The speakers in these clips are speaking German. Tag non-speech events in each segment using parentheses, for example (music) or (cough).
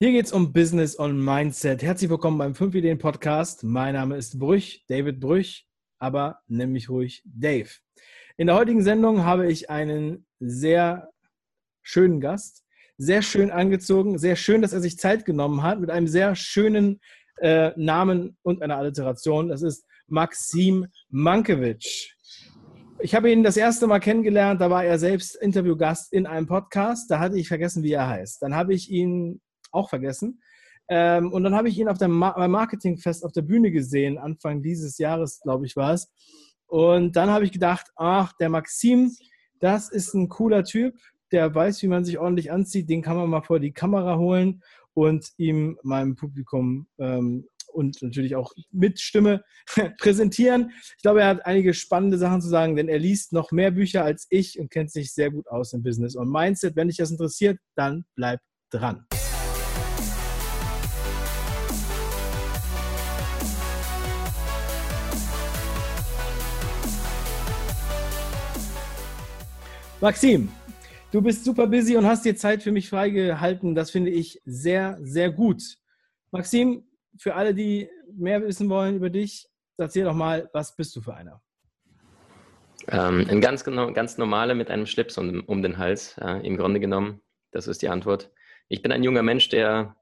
Hier geht es um Business und Mindset. Herzlich willkommen beim 5 Ideen Podcast. Mein Name ist Brüch, David Brüch, aber nenn mich ruhig Dave. In der heutigen Sendung habe ich einen sehr schönen Gast, sehr schön angezogen, sehr schön, dass er sich Zeit genommen hat mit einem sehr schönen äh, Namen und einer Alliteration. Das ist Maxim Mankiewicz. Ich habe ihn das erste Mal kennengelernt, da war er selbst Interviewgast in einem Podcast. Da hatte ich vergessen, wie er heißt. Dann habe ich ihn auch vergessen. Ähm, und dann habe ich ihn auf dem Ma Marketingfest auf der Bühne gesehen, Anfang dieses Jahres, glaube ich, war es. Und dann habe ich gedacht, ach, der Maxim, das ist ein cooler Typ, der weiß, wie man sich ordentlich anzieht, den kann man mal vor die Kamera holen und ihm meinem Publikum ähm, und natürlich auch mit Stimme (laughs) präsentieren. Ich glaube, er hat einige spannende Sachen zu sagen, denn er liest noch mehr Bücher als ich und kennt sich sehr gut aus im Business und Mindset. Wenn dich das interessiert, dann bleib dran. Maxim, du bist super busy und hast dir Zeit für mich freigehalten. Das finde ich sehr, sehr gut. Maxim, für alle, die mehr wissen wollen über dich, erzähl doch mal, was bist du für einer? Ähm, ein ganz, ganz normaler mit einem Schlips um, um den Hals, äh, im Grunde genommen. Das ist die Antwort. Ich bin ein junger Mensch, der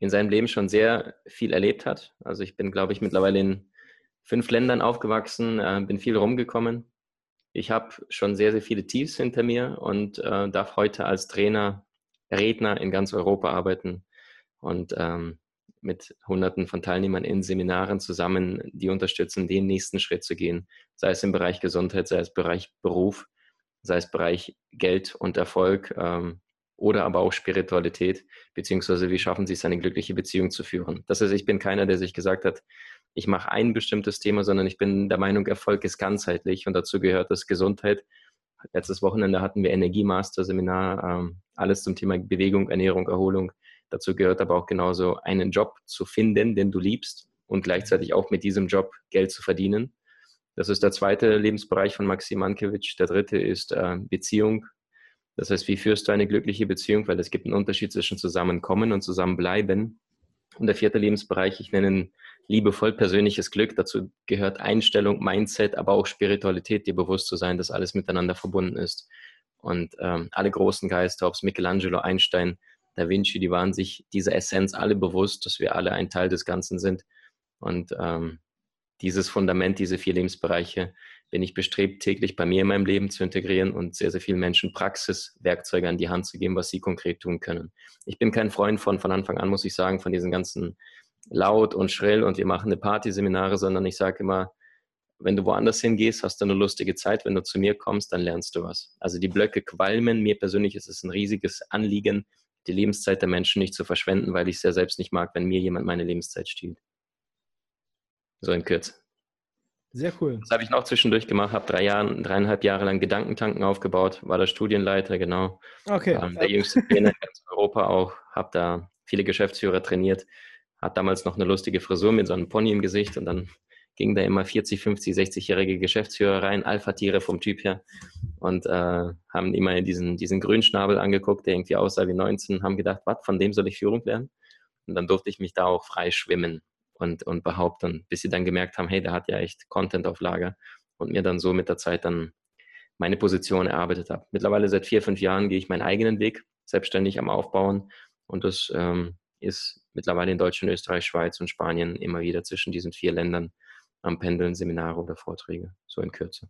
in seinem Leben schon sehr viel erlebt hat. Also ich bin, glaube ich, mittlerweile in fünf Ländern aufgewachsen, äh, bin viel rumgekommen, ich habe schon sehr, sehr viele Tiefs hinter mir und äh, darf heute als Trainer, Redner in ganz Europa arbeiten und ähm, mit Hunderten von Teilnehmern in Seminaren zusammen, die unterstützen, den nächsten Schritt zu gehen, sei es im Bereich Gesundheit, sei es Bereich Beruf, sei es Bereich Geld und Erfolg ähm, oder aber auch Spiritualität, beziehungsweise wie schaffen sie es, eine glückliche Beziehung zu führen. Das heißt, ich bin keiner, der sich gesagt hat, ich mache ein bestimmtes Thema, sondern ich bin der Meinung, Erfolg ist ganzheitlich und dazu gehört das Gesundheit. Letztes Wochenende hatten wir Energiemaster-Seminar, ähm, alles zum Thema Bewegung, Ernährung, Erholung. Dazu gehört aber auch genauso einen Job zu finden, den du liebst und gleichzeitig auch mit diesem Job Geld zu verdienen. Das ist der zweite Lebensbereich von Maxim Mankiewicz. Der dritte ist äh, Beziehung. Das heißt, wie führst du eine glückliche Beziehung? Weil es gibt einen Unterschied zwischen Zusammenkommen und Zusammenbleiben. Und der vierte Lebensbereich, ich nenne ihn liebevoll persönliches Glück. Dazu gehört Einstellung, Mindset, aber auch Spiritualität, dir bewusst zu sein, dass alles miteinander verbunden ist. Und ähm, alle großen Geister, ob es Michelangelo, Einstein, Da Vinci, die waren sich dieser Essenz alle bewusst, dass wir alle ein Teil des Ganzen sind. Und ähm, dieses Fundament, diese vier Lebensbereiche, bin ich bestrebt, täglich bei mir in meinem Leben zu integrieren und sehr, sehr vielen Menschen Praxiswerkzeuge an die Hand zu geben, was sie konkret tun können. Ich bin kein Freund von, von Anfang an, muss ich sagen, von diesen ganzen laut und schrill und wir machen eine Partyseminare, sondern ich sage immer, wenn du woanders hingehst, hast du eine lustige Zeit. Wenn du zu mir kommst, dann lernst du was. Also die Blöcke qualmen. Mir persönlich ist es ein riesiges Anliegen, die Lebenszeit der Menschen nicht zu verschwenden, weil ich es ja selbst nicht mag, wenn mir jemand meine Lebenszeit stiehlt. So in Kürze. Sehr cool. Das habe ich noch zwischendurch gemacht, habe drei Jahre, dreieinhalb Jahre lang Gedankentanken aufgebaut, war der Studienleiter, genau. Okay. Ähm, der jüngste Trainer in ganz Europa auch, habe da viele Geschäftsführer trainiert hat damals noch eine lustige Frisur mit so einem Pony im Gesicht und dann ging da immer 40, 50, 60-jährige Geschäftsführer rein, Alpha-Tiere vom Typ her und äh, haben immer diesen, diesen Grünschnabel angeguckt, der irgendwie aussah wie 19, haben gedacht, was, von dem soll ich Führung lernen? Und dann durfte ich mich da auch frei schwimmen und, und behaupten, bis sie dann gemerkt haben, hey, der hat ja echt Content auf Lager und mir dann so mit der Zeit dann meine Position erarbeitet habe. Mittlerweile seit vier, fünf Jahren gehe ich meinen eigenen Weg, selbstständig am Aufbauen und das ähm, ist mittlerweile in Deutschland, Österreich, Schweiz und Spanien immer wieder zwischen diesen vier Ländern am Pendeln, Seminare oder Vorträge, so in Kürze.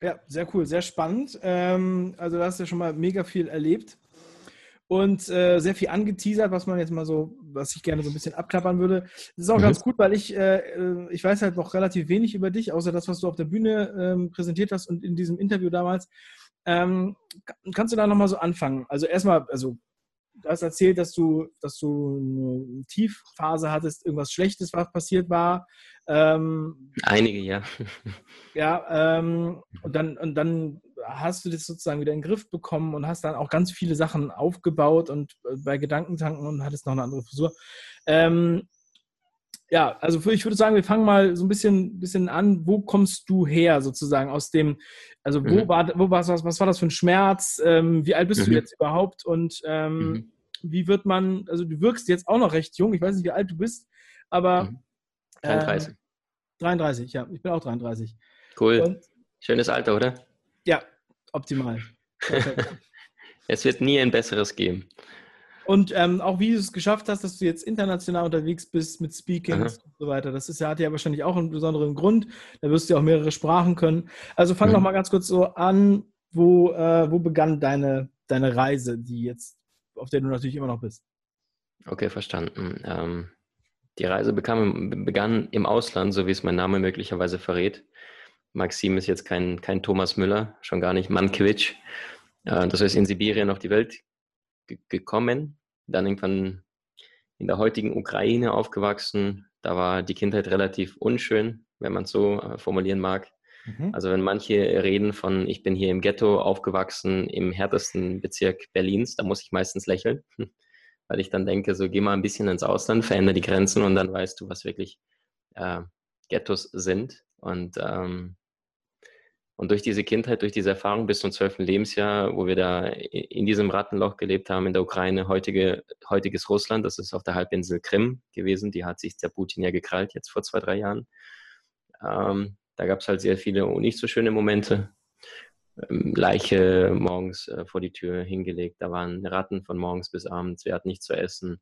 Ja, sehr cool, sehr spannend. Ähm, also du hast ja schon mal mega viel erlebt und äh, sehr viel angeteasert, was man jetzt mal so, was ich gerne so ein bisschen abklappern würde. Das ist auch mhm. ganz gut, weil ich, äh, äh, ich weiß halt noch relativ wenig über dich, außer das, was du auf der Bühne ähm, präsentiert hast und in diesem Interview damals. Ähm, kannst du da nochmal so anfangen? Also erstmal, also du hast erzählt, dass du, dass du eine Tiefphase hattest, irgendwas Schlechtes, was passiert war. Ähm, Einige, ja. (laughs) Ja, ähm, und, dann, und dann hast du das sozusagen wieder in den Griff bekommen und hast dann auch ganz viele Sachen aufgebaut und äh, bei Gedankentanken und hattest noch eine andere Frisur. Ähm, ja, also ich würde sagen, wir fangen mal so ein bisschen, bisschen an. Wo kommst du her sozusagen aus dem, also wo mhm. war, wo war was, was war das für ein Schmerz? Ähm, wie alt bist mhm. du jetzt überhaupt? Und ähm, mhm. wie wird man, also du wirkst jetzt auch noch recht jung, ich weiß nicht, wie alt du bist, aber. Mhm. 33. Ähm, 33, ja, ich bin auch 33. Cool. Und, Schönes Alter, oder? Ja, optimal. (laughs) es wird nie ein besseres geben. Und ähm, auch wie du es geschafft hast, dass du jetzt international unterwegs bist mit Speakings Aha. und so weiter. Das ist ja, hat ja wahrscheinlich auch einen besonderen Grund. Da wirst du ja auch mehrere Sprachen können. Also fang mhm. doch mal ganz kurz so an, wo, äh, wo begann deine, deine Reise, die jetzt, auf der du natürlich immer noch bist? Okay, verstanden. Ähm, die Reise bekam, begann im Ausland, so wie es mein Name möglicherweise verrät. Maxim ist jetzt kein, kein Thomas Müller, schon gar nicht Mankiewicz. Äh, das heißt, in Sibirien auf die Welt gekommen, dann irgendwann in der heutigen Ukraine aufgewachsen. Da war die Kindheit relativ unschön, wenn man es so äh, formulieren mag. Mhm. Also wenn manche reden von, ich bin hier im Ghetto aufgewachsen, im härtesten Bezirk Berlins, da muss ich meistens lächeln, (laughs) weil ich dann denke, so geh mal ein bisschen ins Ausland, verändere die Grenzen und dann weißt du, was wirklich äh, Ghettos sind. Und ähm, und durch diese Kindheit, durch diese Erfahrung bis zum zwölften Lebensjahr, wo wir da in diesem Rattenloch gelebt haben in der Ukraine, heutige, heutiges Russland, das ist auf der Halbinsel Krim gewesen, die hat sich der Putin ja gekrallt jetzt vor zwei, drei Jahren. Ähm, da gab es halt sehr viele nicht so schöne Momente. Ähm, Leiche morgens äh, vor die Tür hingelegt, da waren Ratten von morgens bis abends, wir hatten nichts zu essen.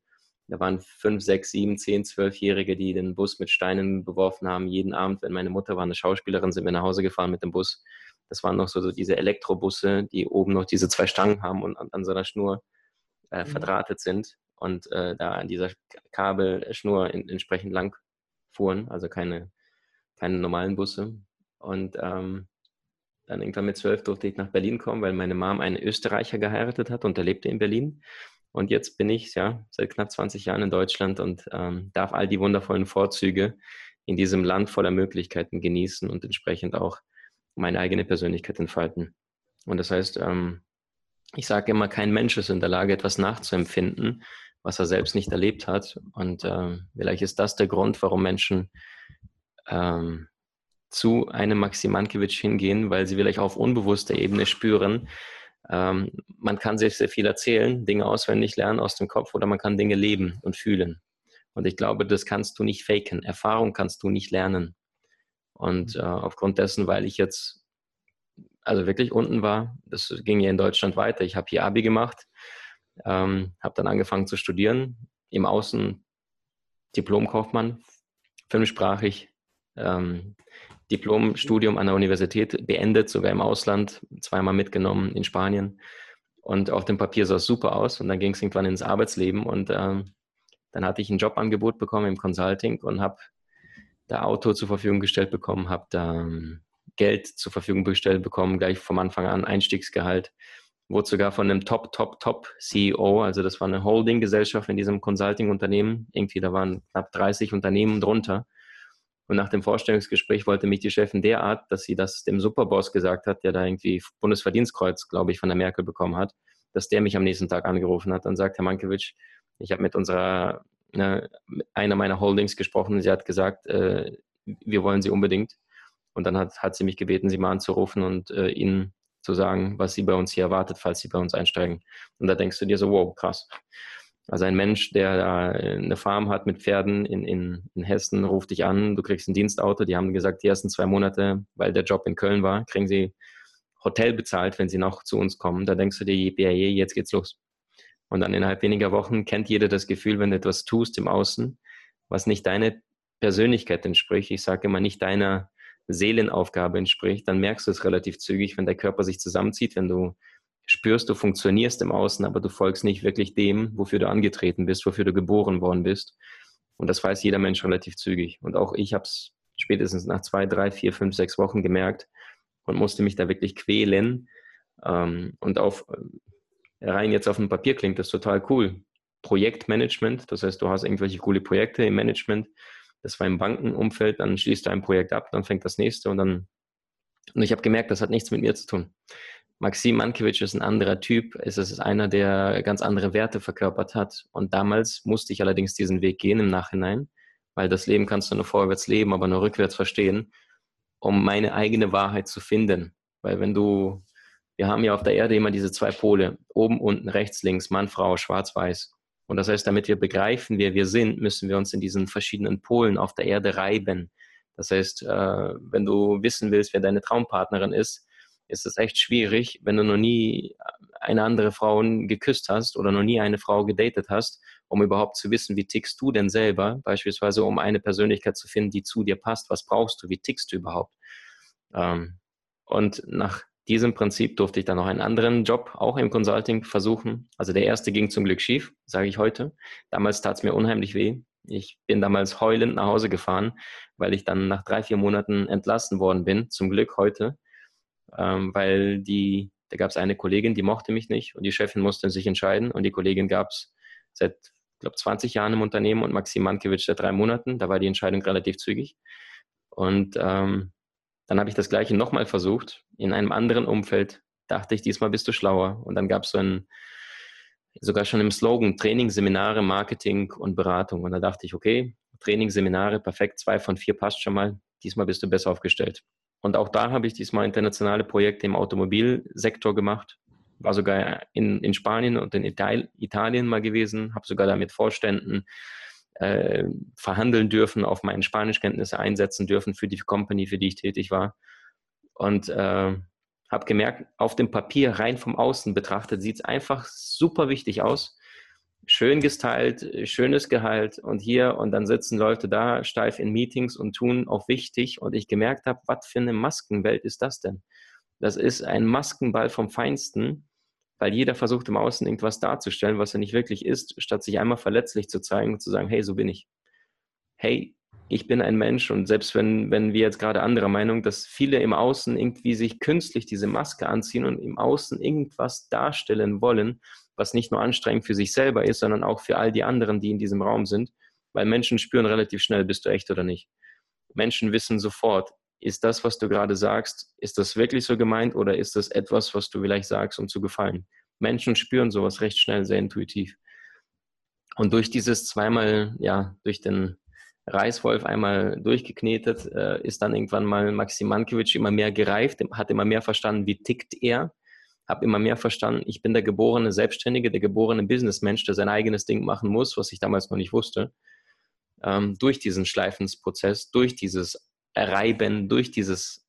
Da waren fünf, sechs, sieben, zehn, zwölfjährige, die den Bus mit Steinen beworfen haben. Jeden Abend, wenn meine Mutter war eine Schauspielerin, sind wir nach Hause gefahren mit dem Bus. Das waren noch so, so diese Elektrobusse, die oben noch diese zwei Stangen haben und an, an so einer Schnur äh, mhm. verdrahtet sind und äh, da an dieser Kabelschnur in, entsprechend lang fuhren, also keine, keine normalen Busse. Und ähm, dann irgendwann mit zwölf durfte ich nach Berlin kommen, weil meine Mom einen Österreicher geheiratet hat und er lebte in Berlin. Und jetzt bin ich ja seit knapp 20 Jahren in Deutschland und ähm, darf all die wundervollen Vorzüge in diesem Land voller Möglichkeiten genießen und entsprechend auch meine eigene Persönlichkeit entfalten. Und das heißt, ähm, ich sage immer, kein Mensch ist in der Lage, etwas nachzuempfinden, was er selbst nicht erlebt hat. Und äh, vielleicht ist das der Grund, warum Menschen ähm, zu einem Maxim Mankiewicz hingehen, weil sie vielleicht auf unbewusster Ebene spüren, ähm, man kann sehr, sehr viel erzählen, Dinge auswendig lernen aus dem Kopf oder man kann Dinge leben und fühlen. Und ich glaube, das kannst du nicht faken. Erfahrung kannst du nicht lernen. Und äh, aufgrund dessen, weil ich jetzt also wirklich unten war, das ging ja in Deutschland weiter. Ich habe hier Abi gemacht, ähm, habe dann angefangen zu studieren, im Außen Diplomkaufmann, fünfsprachig, ähm, Diplomstudium an der Universität beendet, sogar im Ausland, zweimal mitgenommen in Spanien. Und auf dem Papier sah es super aus. Und dann ging es irgendwann ins Arbeitsleben. Und ähm, dann hatte ich ein Jobangebot bekommen im Consulting und habe da Auto zur Verfügung gestellt bekommen, habe da ähm, Geld zur Verfügung gestellt bekommen, gleich vom Anfang an Einstiegsgehalt. Wurde sogar von einem Top, Top, Top CEO, also das war eine Holding-Gesellschaft in diesem Consulting-Unternehmen. Irgendwie, da waren knapp 30 Unternehmen drunter und nach dem Vorstellungsgespräch wollte mich die Chefin derart, dass sie das dem Superboss gesagt hat, der da irgendwie Bundesverdienstkreuz, glaube ich, von der Merkel bekommen hat, dass der mich am nächsten Tag angerufen hat und sagt, Herr Mankiewicz, ich habe mit unserer, ne, einer meiner Holdings gesprochen und sie hat gesagt, äh, wir wollen sie unbedingt. Und dann hat, hat sie mich gebeten, sie mal anzurufen und äh, ihnen zu sagen, was sie bei uns hier erwartet, falls sie bei uns einsteigen. Und da denkst du dir so, wow, krass. Also ein Mensch, der da eine Farm hat mit Pferden in, in, in Hessen, ruft dich an, du kriegst ein Dienstauto. Die haben gesagt, die ersten zwei Monate, weil der Job in Köln war, kriegen sie Hotel bezahlt, wenn sie noch zu uns kommen. Da denkst du dir, ja, jetzt geht's los. Und dann innerhalb weniger Wochen kennt jeder das Gefühl, wenn du etwas tust im Außen, was nicht deine Persönlichkeit entspricht, ich sage immer nicht deiner Seelenaufgabe entspricht, dann merkst du es relativ zügig, wenn der Körper sich zusammenzieht, wenn du spürst, du funktionierst im Außen, aber du folgst nicht wirklich dem, wofür du angetreten bist, wofür du geboren worden bist. Und das weiß jeder Mensch relativ zügig. Und auch ich habe es spätestens nach zwei, drei, vier, fünf, sechs Wochen gemerkt und musste mich da wirklich quälen. Ähm, und auf äh, rein jetzt auf dem Papier klingt das total cool. Projektmanagement, das heißt, du hast irgendwelche coole Projekte im Management. Das war im Bankenumfeld, dann schließt du ein Projekt ab, dann fängt das nächste und dann. Und ich habe gemerkt, das hat nichts mit mir zu tun. Maxim Mankiewicz ist ein anderer Typ. Es ist einer, der ganz andere Werte verkörpert hat. Und damals musste ich allerdings diesen Weg gehen im Nachhinein, weil das Leben kannst du nur vorwärts leben, aber nur rückwärts verstehen, um meine eigene Wahrheit zu finden. Weil wenn du wir haben ja auf der Erde immer diese zwei Pole, oben, unten, rechts, links, Mann, Frau, schwarz, weiß. Und das heißt, damit wir begreifen, wer wir sind, müssen wir uns in diesen verschiedenen Polen auf der Erde reiben. Das heißt, äh, wenn du wissen willst, wer deine Traumpartnerin ist, ist es echt schwierig, wenn du noch nie eine andere Frau geküsst hast oder noch nie eine Frau gedatet hast, um überhaupt zu wissen, wie tickst du denn selber, beispielsweise um eine Persönlichkeit zu finden, die zu dir passt. Was brauchst du? Wie tickst du überhaupt? Ähm, und nach diesem Prinzip durfte ich dann noch einen anderen Job, auch im Consulting, versuchen. Also der erste ging zum Glück schief, sage ich heute. Damals tat es mir unheimlich weh. Ich bin damals heulend nach Hause gefahren, weil ich dann nach drei, vier Monaten entlassen worden bin. Zum Glück heute, ähm, weil die, da gab es eine Kollegin, die mochte mich nicht und die Chefin musste sich entscheiden und die Kollegin gab es seit, ich glaube, 20 Jahren im Unternehmen und Maxim Mankiewicz seit drei Monaten. Da war die Entscheidung relativ zügig. Und ähm, dann habe ich das Gleiche nochmal versucht, in einem anderen Umfeld. Dachte ich, diesmal bist du schlauer. Und dann gab es so ein, sogar schon im Slogan, Training, Seminare, Marketing und Beratung. Und da dachte ich, okay, Training, Seminare, perfekt, zwei von vier passt schon mal. Diesmal bist du besser aufgestellt. Und auch da habe ich diesmal internationale Projekte im Automobilsektor gemacht. War sogar in, in Spanien und in Italien mal gewesen, habe sogar da mit Vorständen äh, verhandeln dürfen, auf meine Spanischkenntnisse einsetzen dürfen für die Company, für die ich tätig war. Und äh, habe gemerkt, auf dem Papier rein vom Außen betrachtet, sieht es einfach super wichtig aus. Schön gestylt, schönes Gehalt und hier und dann sitzen Leute da steif in Meetings und tun auch wichtig. Und ich gemerkt habe, was für eine Maskenwelt ist das denn? Das ist ein Maskenball vom Feinsten weil jeder versucht im Außen irgendwas darzustellen, was er nicht wirklich ist, statt sich einmal verletzlich zu zeigen und zu sagen, hey, so bin ich. Hey, ich bin ein Mensch und selbst wenn, wenn wir jetzt gerade anderer Meinung, dass viele im Außen irgendwie sich künstlich diese Maske anziehen und im Außen irgendwas darstellen wollen, was nicht nur anstrengend für sich selber ist, sondern auch für all die anderen, die in diesem Raum sind, weil Menschen spüren relativ schnell, bist du echt oder nicht. Menschen wissen sofort, ist das, was du gerade sagst, ist das wirklich so gemeint oder ist das etwas, was du vielleicht sagst, um zu gefallen? Menschen spüren sowas recht schnell, sehr intuitiv. Und durch dieses zweimal, ja, durch den Reißwolf einmal durchgeknetet, äh, ist dann irgendwann mal Maxim Mankiewicz immer mehr gereift, hat immer mehr verstanden, wie tickt er, habe immer mehr verstanden, ich bin der geborene Selbstständige, der geborene Businessmensch, der sein eigenes Ding machen muss, was ich damals noch nicht wusste. Ähm, durch diesen Schleifensprozess, durch dieses reiben durch dieses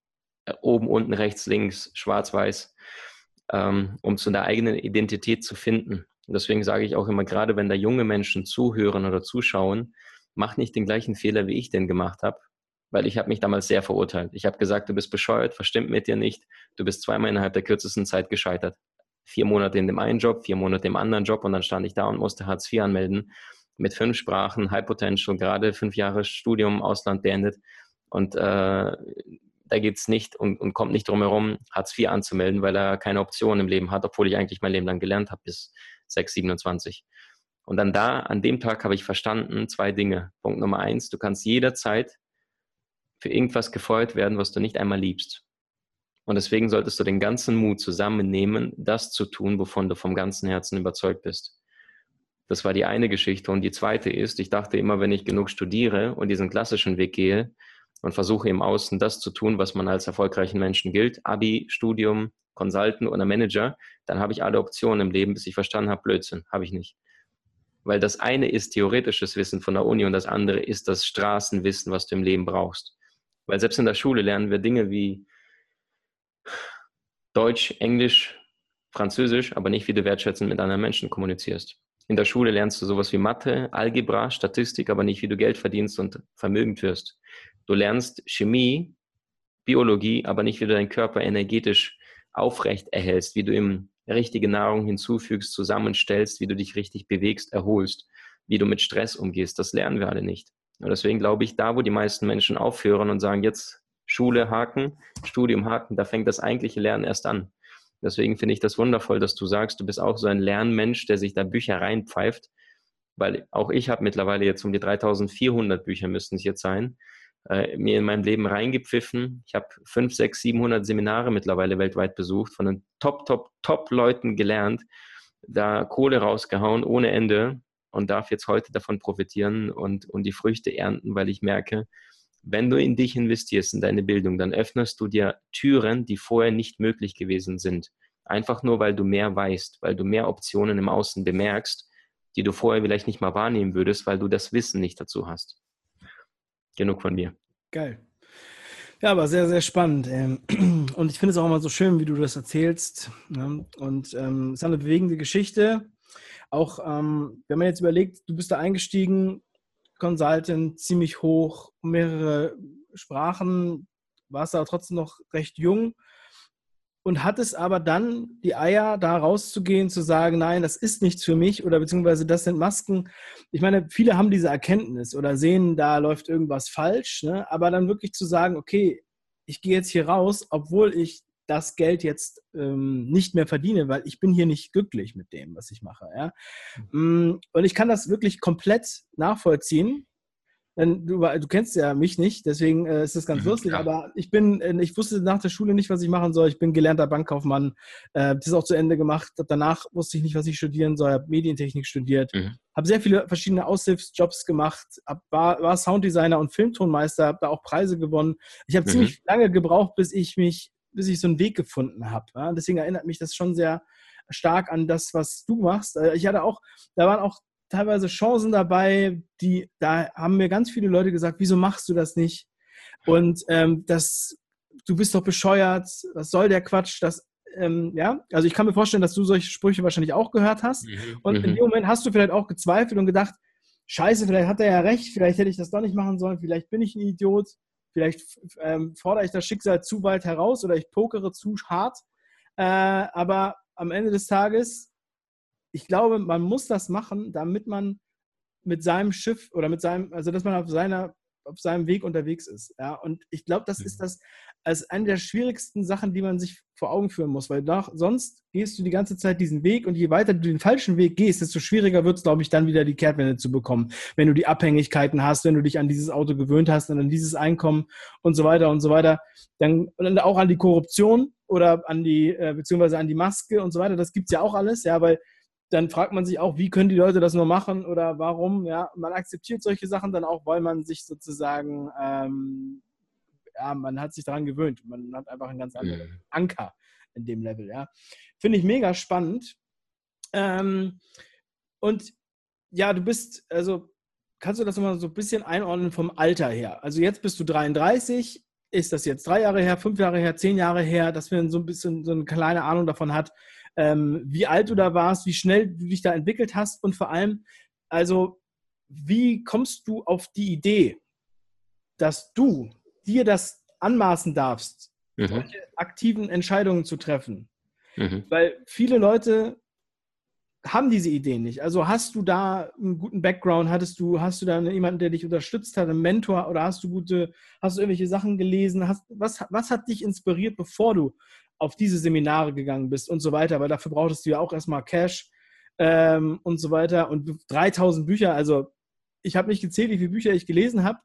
äh, oben, unten, rechts, links, schwarz, weiß, ähm, um zu einer eigenen Identität zu finden. Deswegen sage ich auch immer, gerade wenn da junge Menschen zuhören oder zuschauen, mach nicht den gleichen Fehler, wie ich den gemacht habe, weil ich habe mich damals sehr verurteilt. Ich habe gesagt, du bist bescheuert, verstimmt mit dir nicht, du bist zweimal innerhalb der kürzesten Zeit gescheitert. Vier Monate in dem einen Job, vier Monate im anderen Job und dann stand ich da und musste Hartz IV anmelden mit fünf Sprachen, High Potential, gerade fünf Jahre Studium, Ausland beendet und äh, da geht es nicht und, und, kommt nicht drum herum, Hartz IV anzumelden, weil er keine Option im Leben hat, obwohl ich eigentlich mein Leben lang gelernt habe bis 6, 27. Und dann da, an dem Tag habe ich verstanden, zwei Dinge. Punkt Nummer eins, du kannst jederzeit für irgendwas gefeuert werden, was du nicht einmal liebst. Und deswegen solltest du den ganzen Mut zusammennehmen, das zu tun, wovon du vom ganzen Herzen überzeugt bist. Das war die eine Geschichte. Und die zweite ist, ich dachte immer, wenn ich genug studiere und diesen klassischen Weg gehe, und versuche im Außen das zu tun, was man als erfolgreichen Menschen gilt. Abi, Studium, Consultant oder Manager, dann habe ich alle Optionen im Leben, bis ich verstanden habe, Blödsinn, habe ich nicht. Weil das eine ist theoretisches Wissen von der Uni und das andere ist das Straßenwissen, was du im Leben brauchst. Weil selbst in der Schule lernen wir Dinge wie Deutsch, Englisch, Französisch, aber nicht, wie du wertschätzend mit anderen Menschen kommunizierst. In der Schule lernst du sowas wie Mathe, Algebra, Statistik, aber nicht, wie du Geld verdienst und vermögend wirst. Du lernst Chemie, Biologie, aber nicht, wie du deinen Körper energetisch aufrecht erhältst, wie du ihm richtige Nahrung hinzufügst, zusammenstellst, wie du dich richtig bewegst, erholst, wie du mit Stress umgehst. Das lernen wir alle nicht. Und deswegen glaube ich, da, wo die meisten Menschen aufhören und sagen, jetzt Schule haken, Studium haken, da fängt das eigentliche Lernen erst an. Deswegen finde ich das wundervoll, dass du sagst, du bist auch so ein Lernmensch, der sich da Bücher reinpfeift, weil auch ich habe mittlerweile jetzt um die 3400 Bücher müssten es jetzt sein, äh, mir in meinem Leben reingepfiffen. Ich habe 5, 6, 700 Seminare mittlerweile weltweit besucht, von den Top, Top, Top-Leuten gelernt, da Kohle rausgehauen ohne Ende und darf jetzt heute davon profitieren und, und die Früchte ernten, weil ich merke, wenn du in dich investierst, in deine Bildung, dann öffnest du dir Türen, die vorher nicht möglich gewesen sind. Einfach nur, weil du mehr weißt, weil du mehr Optionen im Außen bemerkst, die du vorher vielleicht nicht mal wahrnehmen würdest, weil du das Wissen nicht dazu hast. Genug von mir. Geil. Ja, aber sehr, sehr spannend. Ähm, und ich finde es auch immer so schön, wie du das erzählst. Ne? Und ähm, es ist eine bewegende Geschichte. Auch ähm, wenn man jetzt überlegt, du bist da eingestiegen, Consultant, ziemlich hoch, mehrere Sprachen, warst aber trotzdem noch recht jung und hattest aber dann die Eier, da rauszugehen, zu sagen, nein, das ist nichts für mich oder beziehungsweise das sind Masken. Ich meine, viele haben diese Erkenntnis oder sehen, da läuft irgendwas falsch, ne? aber dann wirklich zu sagen, okay, ich gehe jetzt hier raus, obwohl ich das Geld jetzt ähm, nicht mehr verdiene, weil ich bin hier nicht glücklich mit dem, was ich mache. Ja? Mhm. Und ich kann das wirklich komplett nachvollziehen Du, du, kennst ja mich nicht, deswegen äh, ist das ganz mhm, lustig. Klar. Aber ich bin, äh, ich wusste nach der Schule nicht, was ich machen soll. Ich bin gelernter Bankkaufmann, äh, das auch zu Ende gemacht. Danach wusste ich nicht, was ich studieren soll. Habe Medientechnik studiert, mhm. habe sehr viele verschiedene Aushilfsjobs gemacht, hab, war, war Sounddesigner und Filmtonmeister, habe da auch Preise gewonnen. Ich habe mhm. ziemlich lange gebraucht, bis ich mich, bis ich so einen Weg gefunden habe. Ja? Deswegen erinnert mich das schon sehr stark an das, was du machst. Äh, ich hatte auch, da waren auch teilweise Chancen dabei, die, da haben mir ganz viele Leute gesagt, wieso machst du das nicht? Und ähm, das, du bist doch bescheuert, was soll der Quatsch? Das, ähm, ja, also ich kann mir vorstellen, dass du solche Sprüche wahrscheinlich auch gehört hast. Mhm. Und in mhm. dem Moment hast du vielleicht auch gezweifelt und gedacht, scheiße, vielleicht hat er ja recht, vielleicht hätte ich das doch nicht machen sollen, vielleicht bin ich ein Idiot, vielleicht ähm, fordere ich das Schicksal zu weit heraus oder ich pokere zu hart. Äh, aber am Ende des Tages ich glaube, man muss das machen, damit man mit seinem Schiff oder mit seinem, also dass man auf seiner auf seinem Weg unterwegs ist. Ja? Und ich glaube, das ist mhm. das als eine der schwierigsten Sachen, die man sich vor Augen führen muss, weil nach, sonst gehst du die ganze Zeit diesen Weg und je weiter du den falschen Weg gehst, desto schwieriger wird es, glaube ich, dann wieder die Kehrtwende zu bekommen. Wenn du die Abhängigkeiten hast, wenn du dich an dieses Auto gewöhnt hast und an dieses Einkommen und so weiter und so weiter, dann, dann auch an die Korruption oder an die, äh, beziehungsweise an die Maske und so weiter, das gibt es ja auch alles, ja, weil dann fragt man sich auch, wie können die Leute das nur machen oder warum? Ja, man akzeptiert solche Sachen dann auch, weil man sich sozusagen, ähm, ja, man hat sich daran gewöhnt. Man hat einfach einen ganz anderen mhm. Anker in dem Level. Ja, finde ich mega spannend. Ähm, und ja, du bist, also kannst du das mal so ein bisschen einordnen vom Alter her? Also jetzt bist du 33. Ist das jetzt drei Jahre her, fünf Jahre her, zehn Jahre her, dass man so ein bisschen so eine kleine Ahnung davon hat, ähm, wie alt du da warst, wie schnell du dich da entwickelt hast und vor allem, also wie kommst du auf die Idee, dass du dir das anmaßen darfst, mhm. solche aktiven Entscheidungen zu treffen? Mhm. Weil viele Leute haben diese Ideen nicht. Also hast du da einen guten Background, hattest du, hast du da jemanden, der dich unterstützt hat, einen Mentor oder hast du gute, hast du irgendwelche Sachen gelesen? Hast, was, was hat dich inspiriert, bevor du auf diese Seminare gegangen bist und so weiter, weil dafür brauchtest du ja auch erstmal Cash ähm, und so weiter. Und 3000 Bücher, also ich habe nicht gezählt, wie viele Bücher ich gelesen habe,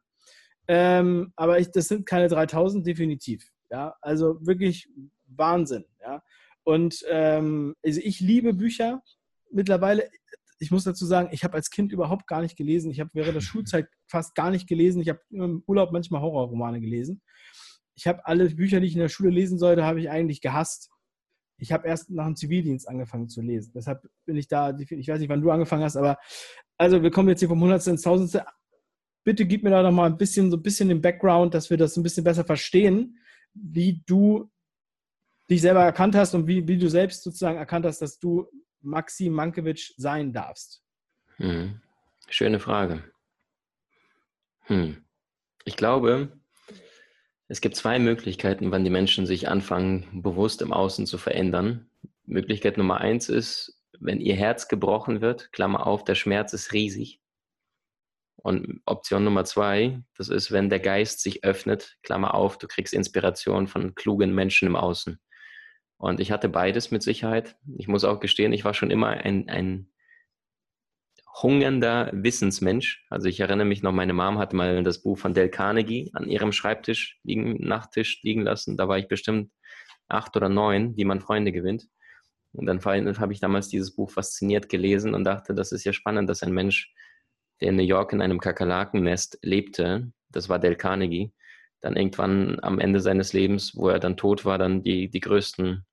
ähm, aber ich, das sind keine 3000 definitiv, ja, also wirklich Wahnsinn, ja, und ähm, also ich liebe Bücher mittlerweile, ich muss dazu sagen, ich habe als Kind überhaupt gar nicht gelesen. Ich habe während der Schulzeit fast gar nicht gelesen. Ich habe im Urlaub manchmal Horrorromane gelesen ich habe alle Bücher, die ich in der Schule lesen sollte, habe ich eigentlich gehasst. Ich habe erst nach dem Zivildienst angefangen zu lesen. Deshalb bin ich da, ich weiß nicht, wann du angefangen hast, aber also wir kommen jetzt hier vom Hundertste ins Tausendste. Bitte gib mir da noch mal ein bisschen, so ein bisschen den Background, dass wir das ein bisschen besser verstehen, wie du dich selber erkannt hast und wie, wie du selbst sozusagen erkannt hast, dass du Maxim Mankiewicz sein darfst. Hm. Schöne Frage. Hm. Ich glaube, es gibt zwei Möglichkeiten, wann die Menschen sich anfangen, bewusst im Außen zu verändern. Möglichkeit Nummer eins ist, wenn ihr Herz gebrochen wird, Klammer auf, der Schmerz ist riesig. Und Option Nummer zwei, das ist, wenn der Geist sich öffnet, Klammer auf, du kriegst Inspiration von klugen Menschen im Außen. Und ich hatte beides mit Sicherheit. Ich muss auch gestehen, ich war schon immer ein, ein hungernder Wissensmensch. Also ich erinnere mich noch, meine Mom hat mal das Buch von Del Carnegie an ihrem Schreibtisch liegen, Nachttisch liegen lassen. Da war ich bestimmt acht oder neun, wie man Freunde gewinnt. Und dann habe ich damals dieses Buch fasziniert gelesen und dachte, das ist ja spannend, dass ein Mensch, der in New York in einem Kakerlakennest lebte, das war Del Carnegie, dann irgendwann am Ende seines Lebens, wo er dann tot war, dann die, die größten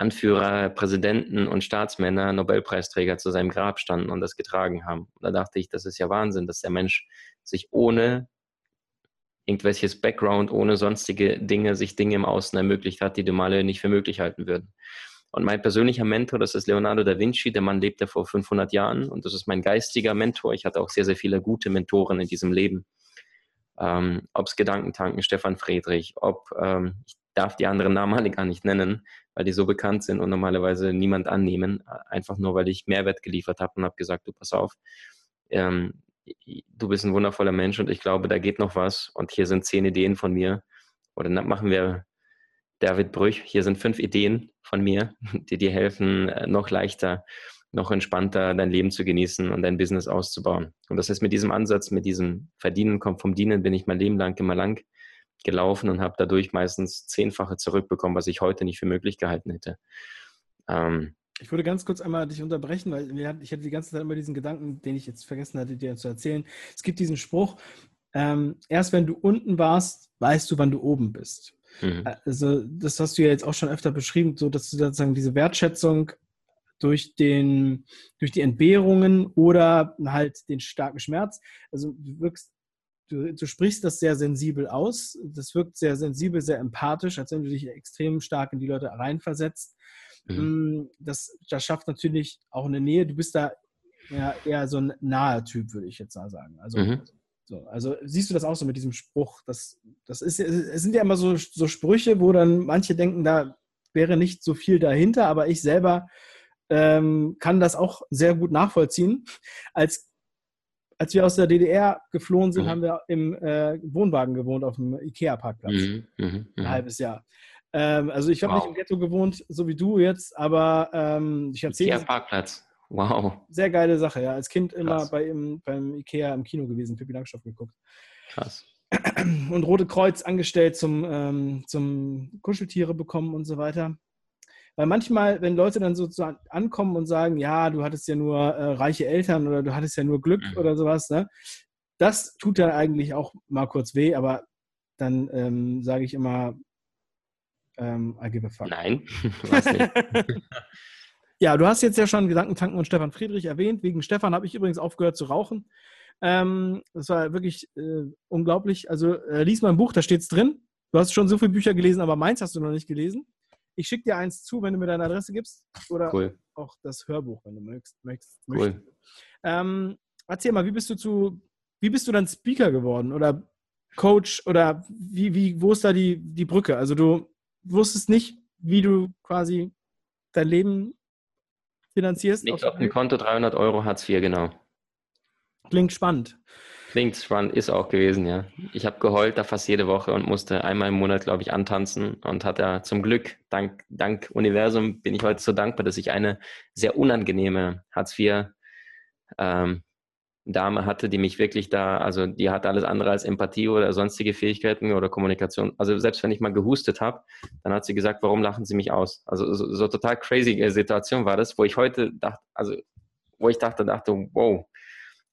Anführer, Präsidenten und Staatsmänner, Nobelpreisträger zu seinem Grab standen und das getragen haben. Da dachte ich, das ist ja Wahnsinn, dass der Mensch sich ohne irgendwelches Background, ohne sonstige Dinge, sich Dinge im Außen ermöglicht hat, die die Male nicht für möglich halten würden. Und mein persönlicher Mentor, das ist Leonardo da Vinci. Der Mann lebte vor 500 Jahren und das ist mein geistiger Mentor. Ich hatte auch sehr, sehr viele gute Mentoren in diesem Leben. Ähm, ob es Gedankentanken, Stefan Friedrich, ob, ähm, ich darf die anderen Namen alle gar nicht nennen, weil die so bekannt sind und normalerweise niemand annehmen, einfach nur, weil ich Mehrwert geliefert habe und habe gesagt, du pass auf, ähm, du bist ein wundervoller Mensch und ich glaube, da geht noch was und hier sind zehn Ideen von mir. Oder machen wir David Brüch, hier sind fünf Ideen von mir, (laughs) die dir helfen, äh, noch leichter, noch entspannter dein Leben zu genießen und dein Business auszubauen. Und das heißt, mit diesem Ansatz, mit diesem Verdienen kommt vom Dienen, bin ich mein Leben lang immer lang gelaufen und habe dadurch meistens zehnfache zurückbekommen, was ich heute nicht für möglich gehalten hätte. Ähm, ich würde ganz kurz einmal dich unterbrechen, weil ich hatte die ganze Zeit immer diesen Gedanken, den ich jetzt vergessen hatte, dir zu erzählen. Es gibt diesen Spruch, ähm, erst wenn du unten warst, weißt du, wann du oben bist. Mhm. Also das hast du ja jetzt auch schon öfter beschrieben, so dass du sozusagen diese Wertschätzung durch den, durch die Entbehrungen oder halt den starken Schmerz. Also du wirkst, du, du sprichst das sehr sensibel aus. Das wirkt sehr sensibel, sehr empathisch, als wenn du dich extrem stark in die Leute reinversetzt. Mhm. Mm, das, das schafft natürlich auch eine Nähe. Du bist da ja, eher so ein naher Typ, würde ich jetzt mal sagen. Also mhm. So, also siehst du das auch so mit diesem Spruch? Das, das ist, es sind ja immer so, so Sprüche, wo dann manche denken, da wäre nicht so viel dahinter, aber ich selber ähm, kann das auch sehr gut nachvollziehen. Als, als wir aus der DDR geflohen sind, mhm. haben wir im äh, Wohnwagen gewohnt auf dem IKEA-Parkplatz. Mhm, mh, mh. Ein halbes Jahr. Ähm, also ich habe wow. nicht im Ghetto gewohnt, so wie du jetzt, aber ähm, ich erzähle. IKEA-Parkplatz. Wow. Sehr geile Sache, ja. Als Kind immer bei im, beim Ikea im Kino gewesen, Pippi Langstoff geguckt. Krass. Und Rote Kreuz angestellt zum, ähm, zum Kuscheltiere bekommen und so weiter. Weil manchmal, wenn Leute dann so, ankommen und sagen, ja, du hattest ja nur äh, reiche Eltern oder du hattest ja nur Glück mhm. oder sowas, ne? Das tut dann eigentlich auch mal kurz weh, aber dann ähm, sage ich immer, ähm, I give a fuck. Nein, (laughs) nicht. (laughs) Ja, du hast jetzt ja schon Gedankentanken und Stefan Friedrich erwähnt. Wegen Stefan habe ich übrigens aufgehört zu rauchen. Ähm, das war wirklich äh, unglaublich. Also äh, lies mal ein Buch, da steht es drin. Du hast schon so viele Bücher gelesen, aber meins hast du noch nicht gelesen. Ich schicke dir eins zu, wenn du mir deine Adresse gibst. Oder cool. auch das Hörbuch, wenn du möchtest. Cool. Ähm, erzähl mal, wie bist du zu, wie bist du dann Speaker geworden? Oder Coach? Oder wie, wie, wo ist da die, die Brücke? Also du wusstest nicht, wie du quasi dein Leben finanzierst? Liegt auf dem Konto 300 Euro Hartz IV, genau. Klingt spannend. Klingt spannend, ist auch gewesen, ja. Ich habe geheult da fast jede Woche und musste einmal im Monat, glaube ich, antanzen und hatte zum Glück, dank, dank Universum, bin ich heute so dankbar, dass ich eine sehr unangenehme Hartz IV ähm, Dame hatte, die mich wirklich da, also die hatte alles andere als Empathie oder sonstige Fähigkeiten oder Kommunikation. Also selbst wenn ich mal gehustet habe, dann hat sie gesagt, warum lachen Sie mich aus? Also so, so total crazy Situation war das, wo ich heute dachte, also wo ich dachte, dachte, wow.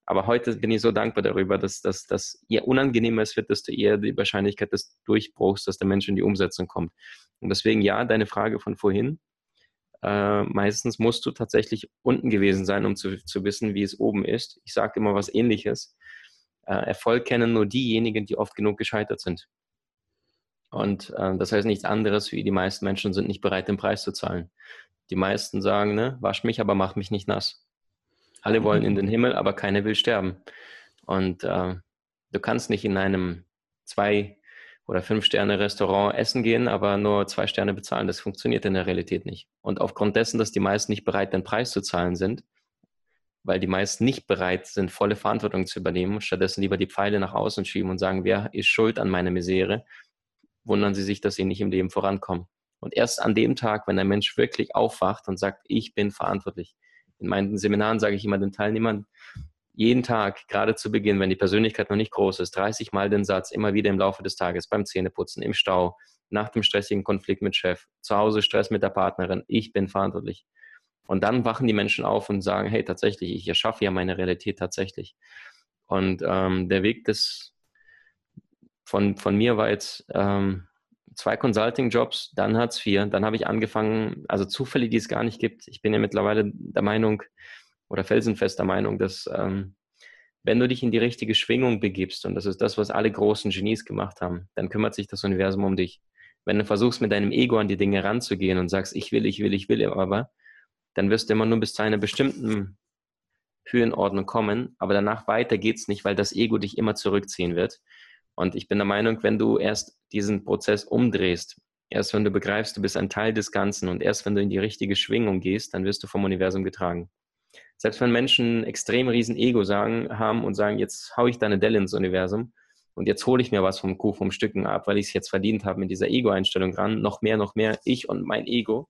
Aber heute bin ich so dankbar darüber, dass, dass, dass je unangenehmer es wird, desto eher die Wahrscheinlichkeit des Durchbruchs, dass der Mensch in die Umsetzung kommt. Und deswegen ja, deine Frage von vorhin, äh, meistens musst du tatsächlich unten gewesen sein, um zu, zu wissen, wie es oben ist. Ich sage immer was Ähnliches. Äh, Erfolg kennen nur diejenigen, die oft genug gescheitert sind. Und äh, das heißt nichts anderes, wie die meisten Menschen sind nicht bereit, den Preis zu zahlen. Die meisten sagen, ne, wasch mich, aber mach mich nicht nass. Alle wollen in den Himmel, aber keiner will sterben. Und äh, du kannst nicht in einem zwei oder Fünf-Sterne-Restaurant essen gehen, aber nur zwei Sterne bezahlen. Das funktioniert in der Realität nicht. Und aufgrund dessen, dass die meisten nicht bereit, den Preis zu zahlen sind, weil die meisten nicht bereit sind, volle Verantwortung zu übernehmen stattdessen lieber die Pfeile nach außen schieben und sagen, wer ist schuld an meiner Misere, wundern sie sich, dass sie nicht im Leben vorankommen. Und erst an dem Tag, wenn ein Mensch wirklich aufwacht und sagt, ich bin verantwortlich. In meinen Seminaren sage ich immer den Teilnehmern, jeden Tag, gerade zu Beginn, wenn die Persönlichkeit noch nicht groß ist, 30 Mal den Satz immer wieder im Laufe des Tages, beim Zähneputzen, im Stau, nach dem stressigen Konflikt mit Chef, zu Hause Stress mit der Partnerin, ich bin verantwortlich. Und dann wachen die Menschen auf und sagen, hey, tatsächlich, ich erschaffe ja meine Realität tatsächlich. Und ähm, der Weg des, von, von mir war jetzt ähm, zwei Consulting-Jobs, dann Hartz IV, dann habe ich angefangen, also Zufälle, die es gar nicht gibt. Ich bin ja mittlerweile der Meinung oder felsenfester Meinung, dass ähm, wenn du dich in die richtige Schwingung begibst, und das ist das, was alle großen Genies gemacht haben, dann kümmert sich das Universum um dich. Wenn du versuchst, mit deinem Ego an die Dinge ranzugehen und sagst, ich will, ich will, ich will, aber, dann wirst du immer nur bis zu einer bestimmten Höhenordnung kommen, aber danach weiter geht es nicht, weil das Ego dich immer zurückziehen wird. Und ich bin der Meinung, wenn du erst diesen Prozess umdrehst, erst wenn du begreifst, du bist ein Teil des Ganzen und erst wenn du in die richtige Schwingung gehst, dann wirst du vom Universum getragen. Selbst wenn Menschen extrem riesen Ego sagen, haben und sagen, jetzt haue ich deine Delle ins Universum und jetzt hole ich mir was vom Kuh, vom Stücken ab, weil ich es jetzt verdient habe mit dieser Ego-Einstellung dran, noch mehr, noch mehr, ich und mein Ego,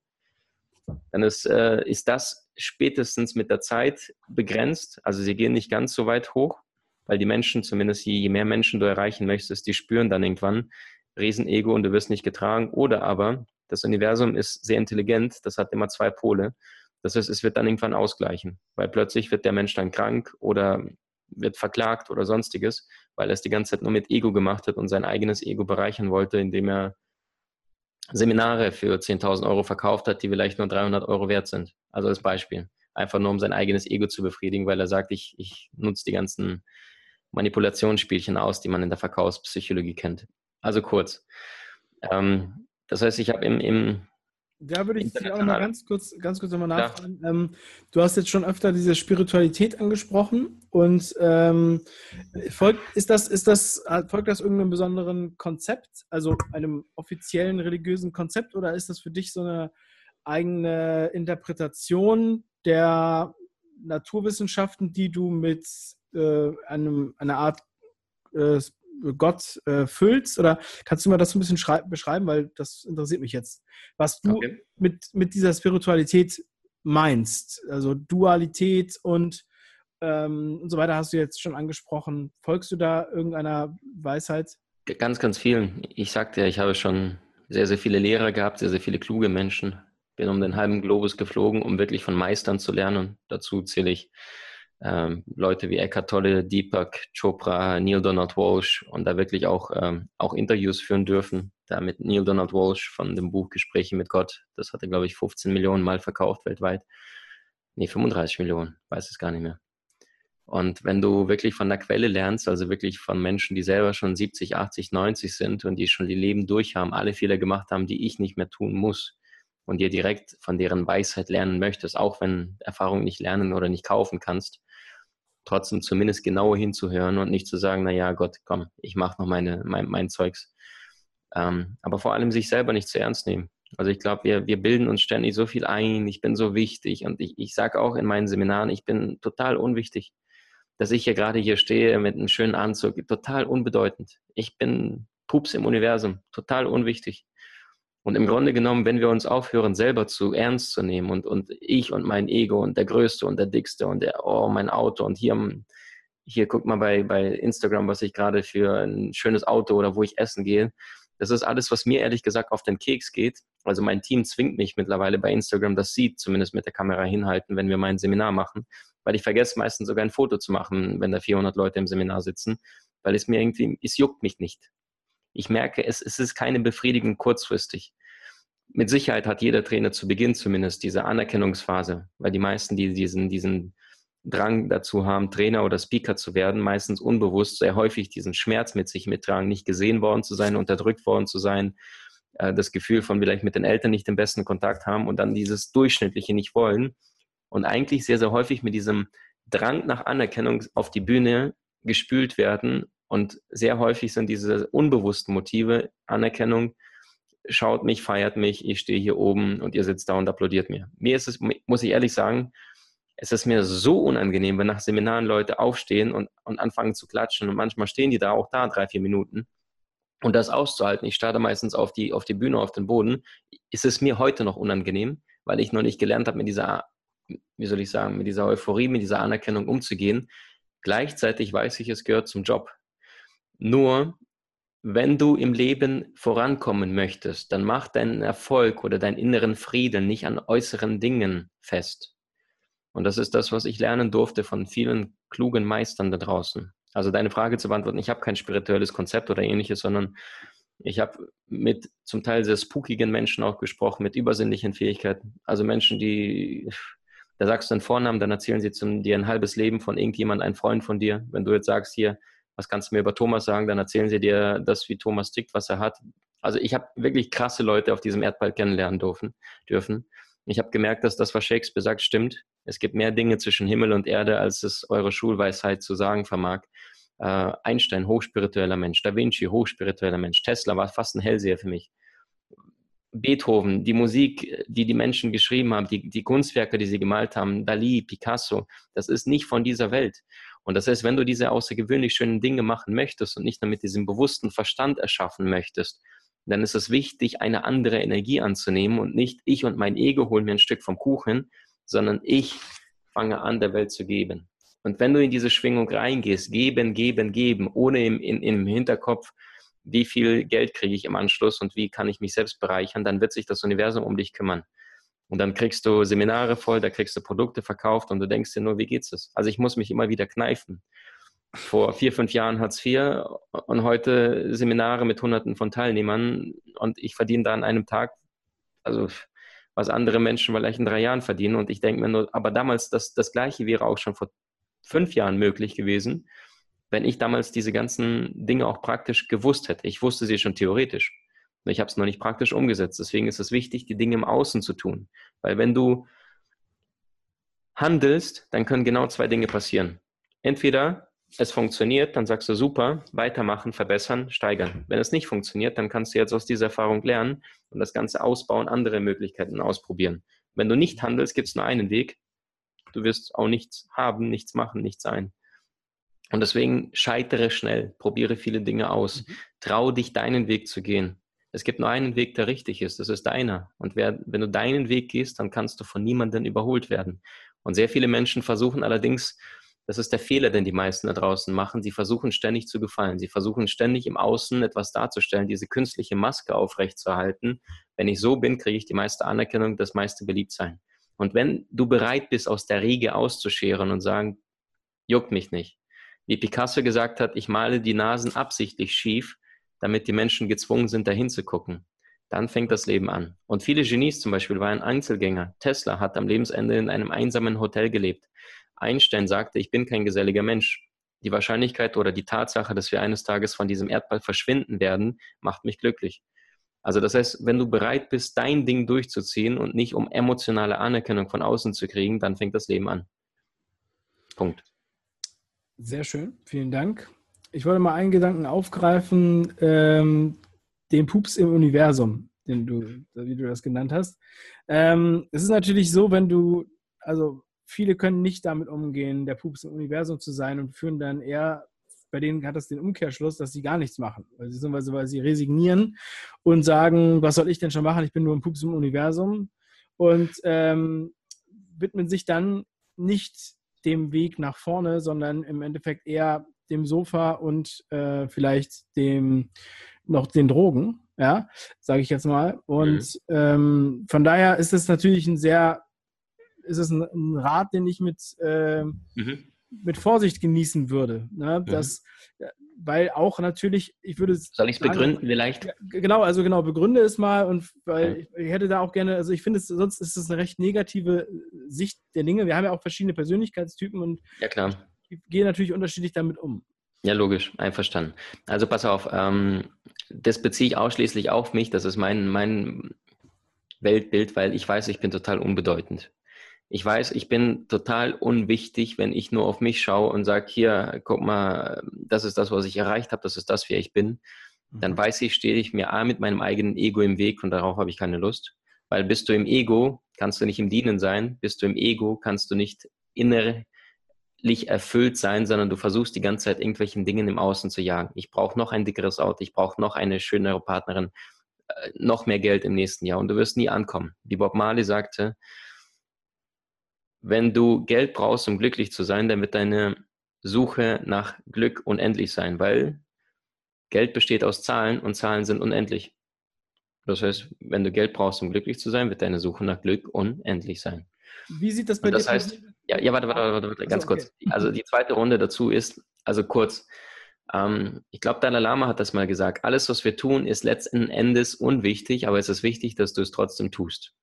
dann ist, äh, ist das spätestens mit der Zeit begrenzt. Also sie gehen nicht ganz so weit hoch, weil die Menschen, zumindest je, je mehr Menschen du erreichen möchtest, die spüren dann irgendwann Riesenego und du wirst nicht getragen. Oder aber das Universum ist sehr intelligent, das hat immer zwei Pole. Das heißt, es wird dann irgendwann ausgleichen, weil plötzlich wird der Mensch dann krank oder wird verklagt oder sonstiges, weil er es die ganze Zeit nur mit Ego gemacht hat und sein eigenes Ego bereichern wollte, indem er Seminare für 10.000 Euro verkauft hat, die vielleicht nur 300 Euro wert sind. Also als Beispiel. Einfach nur, um sein eigenes Ego zu befriedigen, weil er sagt, ich, ich nutze die ganzen Manipulationsspielchen aus, die man in der Verkaufspsychologie kennt. Also kurz. Ähm, das heißt, ich habe im, im da würde ich dich auch mal ganz kurz, ganz kurz nochmal nachfragen. Ähm, du hast jetzt schon öfter diese Spiritualität angesprochen und ähm, folgt, ist das, ist das, folgt das irgendeinem besonderen Konzept, also einem offiziellen religiösen Konzept oder ist das für dich so eine eigene Interpretation der Naturwissenschaften, die du mit äh, einem, einer Art äh, Gott äh, füllst? Oder kannst du mir das so ein bisschen beschreiben, weil das interessiert mich jetzt, was du okay. mit, mit dieser Spiritualität meinst. Also Dualität und, ähm, und so weiter hast du jetzt schon angesprochen. Folgst du da irgendeiner Weisheit? Ganz, ganz vielen. Ich sagte ja, ich habe schon sehr, sehr viele Lehrer gehabt, sehr, sehr viele kluge Menschen. Bin um den halben Globus geflogen, um wirklich von Meistern zu lernen. Dazu zähle ich ähm, Leute wie Eckhart Tolle, Deepak Chopra, Neil Donald Walsh und da wirklich auch, ähm, auch Interviews führen dürfen. Da mit Neil Donald Walsh von dem Buch Gespräche mit Gott. Das hat er, glaube ich, 15 Millionen Mal verkauft weltweit. Nee, 35 Millionen, weiß es gar nicht mehr. Und wenn du wirklich von der Quelle lernst, also wirklich von Menschen, die selber schon 70, 80, 90 sind und die schon die Leben durch haben, alle Fehler gemacht haben, die ich nicht mehr tun muss, und dir direkt von deren Weisheit lernen möchtest, auch wenn Erfahrung nicht lernen oder nicht kaufen kannst, trotzdem zumindest genauer hinzuhören und nicht zu sagen, naja, Gott, komm, ich mache noch meine, mein, mein Zeugs. Ähm, aber vor allem sich selber nicht zu ernst nehmen. Also ich glaube, wir, wir bilden uns ständig so viel ein, ich bin so wichtig und ich, ich sage auch in meinen Seminaren, ich bin total unwichtig. Dass ich hier gerade hier stehe mit einem schönen Anzug, total unbedeutend. Ich bin Pups im Universum, total unwichtig. Und im Grunde genommen, wenn wir uns aufhören, selber zu ernst zu nehmen und, und ich und mein Ego und der Größte und der Dickste und der, oh, mein Auto und hier, hier guck mal bei, bei Instagram, was ich gerade für ein schönes Auto oder wo ich essen gehe. Das ist alles, was mir ehrlich gesagt auf den Keks geht. Also mein Team zwingt mich mittlerweile bei Instagram, dass sie zumindest mit der Kamera hinhalten, wenn wir mein Seminar machen, weil ich vergesse meistens sogar ein Foto zu machen, wenn da 400 Leute im Seminar sitzen, weil es mir irgendwie, es juckt mich nicht. Ich merke, es, es ist keine Befriedigung kurzfristig. Mit Sicherheit hat jeder Trainer zu Beginn zumindest diese Anerkennungsphase, weil die meisten, die diesen, diesen Drang dazu haben, Trainer oder Speaker zu werden, meistens unbewusst sehr häufig diesen Schmerz mit sich mittragen, nicht gesehen worden zu sein, unterdrückt worden zu sein, äh, das Gefühl von vielleicht mit den Eltern nicht den besten Kontakt haben und dann dieses Durchschnittliche nicht wollen. Und eigentlich sehr, sehr häufig mit diesem Drang nach Anerkennung auf die Bühne gespült werden und sehr häufig sind diese unbewussten Motive Anerkennung, schaut mich, feiert mich, ich stehe hier oben und ihr sitzt da und applaudiert mir. Mir ist es, muss ich ehrlich sagen, es ist mir so unangenehm, wenn nach Seminaren Leute aufstehen und, und anfangen zu klatschen und manchmal stehen die da auch da drei, vier Minuten und das auszuhalten. Ich starte meistens auf die, auf die Bühne, auf den Boden. Ist es mir heute noch unangenehm, weil ich noch nicht gelernt habe, mit dieser, wie soll ich sagen, mit dieser Euphorie, mit dieser Anerkennung umzugehen. Gleichzeitig weiß ich, es gehört zum Job. Nur wenn du im Leben vorankommen möchtest, dann mach deinen Erfolg oder deinen inneren Frieden nicht an äußeren Dingen fest. Und das ist das, was ich lernen durfte von vielen klugen Meistern da draußen. Also deine Frage zu beantworten, ich habe kein spirituelles Konzept oder ähnliches, sondern Ich habe mit zum Teil sehr spookigen Menschen auch gesprochen, mit übersinnlichen Fähigkeiten. Also Menschen, die, da sagst du einen Vornamen, dann erzählen sie zum, dir ein halbes Leben von irgendjemand, ein Freund von dir. Wenn du jetzt sagst, hier, was kannst du mir über Thomas sagen, dann erzählen sie dir das, wie Thomas tickt, was er hat. Also ich habe wirklich krasse Leute auf diesem Erdball kennenlernen dürfen. dürfen. Ich habe gemerkt, dass das, was Shakespeare sagt, stimmt. Es gibt mehr Dinge zwischen Himmel und Erde, als es eure Schulweisheit zu sagen vermag. Äh, Einstein, hochspiritueller Mensch. Da Vinci, hochspiritueller Mensch. Tesla war fast ein Hellseher für mich. Beethoven, die Musik, die die Menschen geschrieben haben, die, die Kunstwerke, die sie gemalt haben, Dali, Picasso, das ist nicht von dieser Welt. Und das heißt, wenn du diese außergewöhnlich schönen Dinge machen möchtest und nicht nur mit diesem bewussten Verstand erschaffen möchtest, dann ist es wichtig, eine andere Energie anzunehmen und nicht ich und mein Ego holen mir ein Stück vom Kuchen, sondern ich fange an, der Welt zu geben. Und wenn du in diese Schwingung reingehst, geben, geben, geben, ohne im, in, im Hinterkopf, wie viel Geld kriege ich im Anschluss und wie kann ich mich selbst bereichern, dann wird sich das Universum um dich kümmern. Und dann kriegst du Seminare voll, da kriegst du Produkte verkauft und du denkst dir nur, wie geht's es? Also ich muss mich immer wieder kneifen vor vier, fünf Jahren Hartz IV und heute Seminare mit Hunderten von Teilnehmern und ich verdiene da an einem Tag, also was andere Menschen vielleicht in drei Jahren verdienen und ich denke mir nur, aber damals das, das Gleiche wäre auch schon vor fünf Jahren möglich gewesen, wenn ich damals diese ganzen Dinge auch praktisch gewusst hätte. Ich wusste sie schon theoretisch. Ich habe es noch nicht praktisch umgesetzt. Deswegen ist es wichtig, die Dinge im Außen zu tun. Weil wenn du handelst, dann können genau zwei Dinge passieren. Entweder es funktioniert, dann sagst du super, weitermachen, verbessern, steigern. Wenn es nicht funktioniert, dann kannst du jetzt aus dieser Erfahrung lernen und das Ganze ausbauen, andere Möglichkeiten ausprobieren. Wenn du nicht handelst, gibt es nur einen Weg. Du wirst auch nichts haben, nichts machen, nichts sein. Und deswegen scheitere schnell, probiere viele Dinge aus, mhm. trau dich deinen Weg zu gehen. Es gibt nur einen Weg, der richtig ist, das ist deiner. Und wer, wenn du deinen Weg gehst, dann kannst du von niemandem überholt werden. Und sehr viele Menschen versuchen allerdings, das ist der Fehler, den die meisten da draußen machen. Sie versuchen ständig zu gefallen. Sie versuchen ständig im Außen etwas darzustellen, diese künstliche Maske aufrechtzuerhalten. Wenn ich so bin, kriege ich die meiste Anerkennung, das meiste Beliebtsein. Und wenn du bereit bist, aus der Riege auszuscheren und sagen, juckt mich nicht. Wie Picasso gesagt hat, ich male die Nasen absichtlich schief, damit die Menschen gezwungen sind, dahin zu gucken. Dann fängt das Leben an. Und viele Genies zum Beispiel waren Einzelgänger. Tesla hat am Lebensende in einem einsamen Hotel gelebt. Einstein sagte, ich bin kein geselliger Mensch. Die Wahrscheinlichkeit oder die Tatsache, dass wir eines Tages von diesem Erdball verschwinden werden, macht mich glücklich. Also das heißt, wenn du bereit bist, dein Ding durchzuziehen und nicht um emotionale Anerkennung von außen zu kriegen, dann fängt das Leben an. Punkt. Sehr schön, vielen Dank. Ich wollte mal einen Gedanken aufgreifen, ähm, den Pups im Universum, den du, wie du das genannt hast. Ähm, es ist natürlich so, wenn du, also viele können nicht damit umgehen, der Pups im Universum zu sein und führen dann eher, bei denen hat das den Umkehrschluss, dass sie gar nichts machen. Weil sie, weil sie resignieren und sagen, was soll ich denn schon machen? Ich bin nur ein Pups im Universum. Und ähm, widmen sich dann nicht dem Weg nach vorne, sondern im Endeffekt eher dem Sofa und äh, vielleicht dem noch den Drogen, ja, sage ich jetzt mal. Und mhm. ähm, von daher ist es natürlich ein sehr ist es ein, ein Rat, den ich mit, äh, mhm. mit Vorsicht genießen würde. Ne? Mhm. Das, weil auch natürlich, ich würde Soll ich es begründen vielleicht? Genau, also genau, begründe es mal und weil ich, ich hätte da auch gerne, also ich finde es, sonst ist es eine recht negative Sicht der Dinge. Wir haben ja auch verschiedene Persönlichkeitstypen und ja, klar. Ich gehe natürlich unterschiedlich damit um. Ja, logisch, einverstanden. Also pass auf, ähm, das beziehe ich ausschließlich auf mich, das ist mein, mein Weltbild, weil ich weiß, ich bin total unbedeutend. Ich weiß, ich bin total unwichtig, wenn ich nur auf mich schaue und sage, hier, guck mal, das ist das, was ich erreicht habe, das ist das, wer ich bin. Dann mhm. weiß ich, stehe ich mir A mit meinem eigenen Ego im Weg und darauf habe ich keine Lust. Weil bist du im Ego, kannst du nicht im Dienen sein. Bist du im Ego, kannst du nicht innerlich erfüllt sein, sondern du versuchst die ganze Zeit irgendwelchen Dingen im Außen zu jagen. Ich brauche noch ein dickeres Auto, ich brauche noch eine schönere Partnerin, äh, noch mehr Geld im nächsten Jahr und du wirst nie ankommen. Wie Bob Marley sagte, wenn du Geld brauchst, um glücklich zu sein, dann wird deine Suche nach Glück unendlich sein, weil Geld besteht aus Zahlen und Zahlen sind unendlich. Das heißt, wenn du Geld brauchst, um glücklich zu sein, wird deine Suche nach Glück unendlich sein. Wie sieht das bei und das dir heißt, ja, ja, warte, warte, warte, warte ganz also, okay. kurz. Also die zweite Runde dazu ist, also kurz, Ähm, ich glaube, Dalai Lama hat das mal gesagt. Alles, was wir tun, ist letzten Endes unwichtig, aber es ist wichtig, dass du es trotzdem tust.